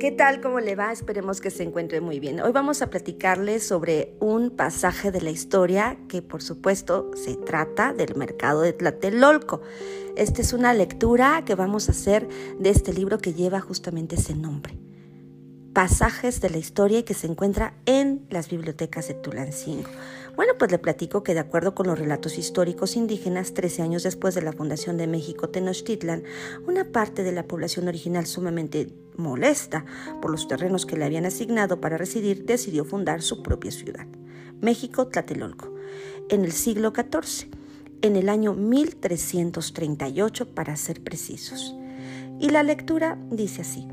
¿Qué tal? ¿Cómo le va? Esperemos que se encuentre muy bien. Hoy vamos a platicarles sobre un pasaje de la historia que por supuesto se trata del mercado de Tlatelolco. Esta es una lectura que vamos a hacer de este libro que lleva justamente ese nombre. Pasajes de la historia que se encuentra en las bibliotecas de Tulancingo. Bueno, pues le platico que de acuerdo con los relatos históricos indígenas, 13 años después de la fundación de México Tenochtitlan, una parte de la población original sumamente molesta por los terrenos que le habían asignado para residir, decidió fundar su propia ciudad, México Tlatelolco, en el siglo XIV, en el año 1338 para ser precisos. Y la lectura dice así.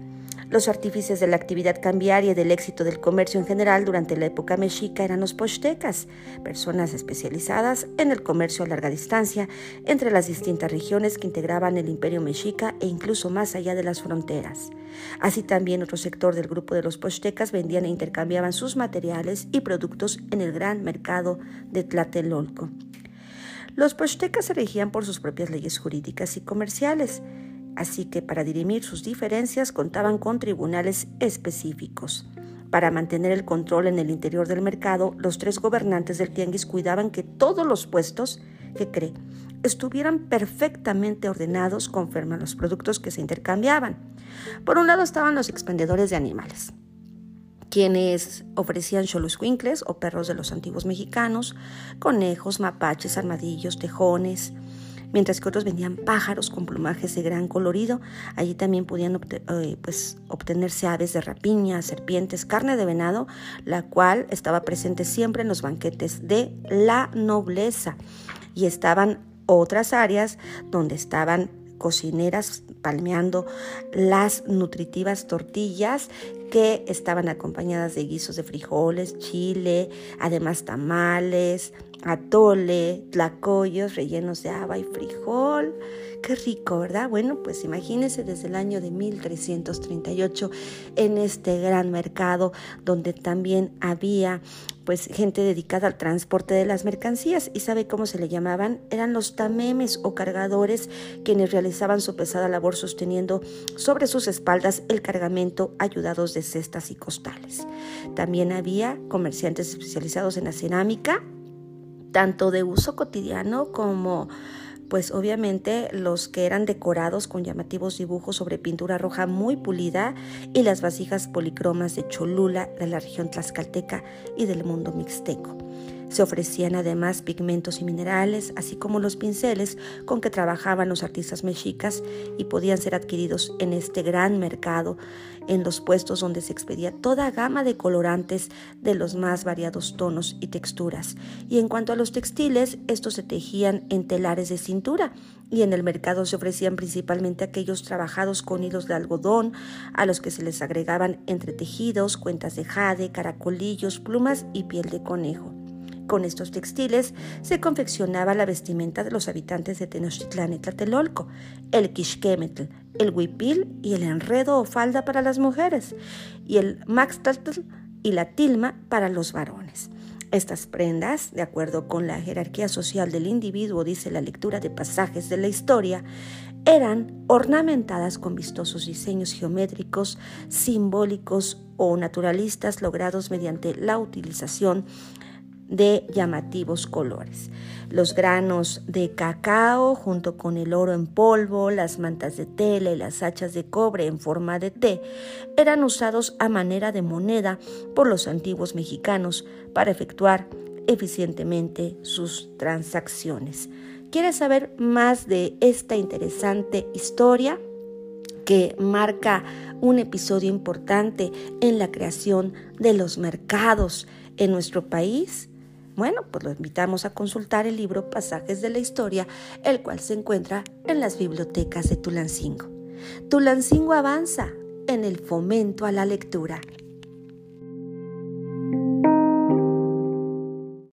Los artífices de la actividad cambiaria y del éxito del comercio en general durante la época mexica eran los pochtecas, personas especializadas en el comercio a larga distancia entre las distintas regiones que integraban el imperio mexica e incluso más allá de las fronteras. Así también otro sector del grupo de los pochtecas vendían e intercambiaban sus materiales y productos en el gran mercado de Tlatelolco. Los pochtecas se regían por sus propias leyes jurídicas y comerciales así que para dirimir sus diferencias contaban con tribunales específicos. Para mantener el control en el interior del mercado, los tres gobernantes del tianguis cuidaban que todos los puestos, que cree, estuvieran perfectamente ordenados conforme a los productos que se intercambiaban. Por un lado estaban los expendedores de animales, quienes ofrecían choluscuincles o perros de los antiguos mexicanos, conejos, mapaches, armadillos, tejones, mientras que otros vendían pájaros con plumajes de gran colorido. Allí también podían eh, pues, obtenerse aves de rapiña, serpientes, carne de venado, la cual estaba presente siempre en los banquetes de la nobleza. Y estaban otras áreas donde estaban cocineras palmeando las nutritivas tortillas que estaban acompañadas de guisos de frijoles, chile, además tamales, atole, tlacoyos rellenos de haba y frijol. Qué rico, ¿verdad? Bueno, pues imagínense desde el año de 1338 en este gran mercado donde también había pues gente dedicada al transporte de las mercancías y sabe cómo se le llamaban eran los tamemes o cargadores quienes realizaban su pesada labor sosteniendo sobre sus espaldas el cargamento ayudados de cestas y costales. También había comerciantes especializados en la cerámica tanto de uso cotidiano como pues obviamente los que eran decorados con llamativos dibujos sobre pintura roja muy pulida y las vasijas policromas de Cholula de la región tlaxcalteca y del mundo mixteco. Se ofrecían además pigmentos y minerales, así como los pinceles con que trabajaban los artistas mexicas y podían ser adquiridos en este gran mercado, en los puestos donde se expedía toda gama de colorantes de los más variados tonos y texturas. Y en cuanto a los textiles, estos se tejían en telares de cintura y en el mercado se ofrecían principalmente aquellos trabajados con hilos de algodón, a los que se les agregaban entretejidos, cuentas de jade, caracolillos, plumas y piel de conejo. Con estos textiles se confeccionaba la vestimenta de los habitantes de Tenochtitlán y Tlatelolco, el quixquemetl, el huipil y el enredo o falda para las mujeres, y el maxtlatl y la tilma para los varones. Estas prendas, de acuerdo con la jerarquía social del individuo, dice la lectura de pasajes de la historia, eran ornamentadas con vistosos diseños geométricos, simbólicos o naturalistas logrados mediante la utilización de llamativos colores. Los granos de cacao junto con el oro en polvo, las mantas de tela y las hachas de cobre en forma de té eran usados a manera de moneda por los antiguos mexicanos para efectuar eficientemente sus transacciones. ¿Quieres saber más de esta interesante historia? que marca un episodio importante en la creación de los mercados en nuestro país? Bueno, pues lo invitamos a consultar el libro Pasajes de la Historia, el cual se encuentra en las bibliotecas de Tulancingo. Tulancingo avanza en el fomento a la lectura.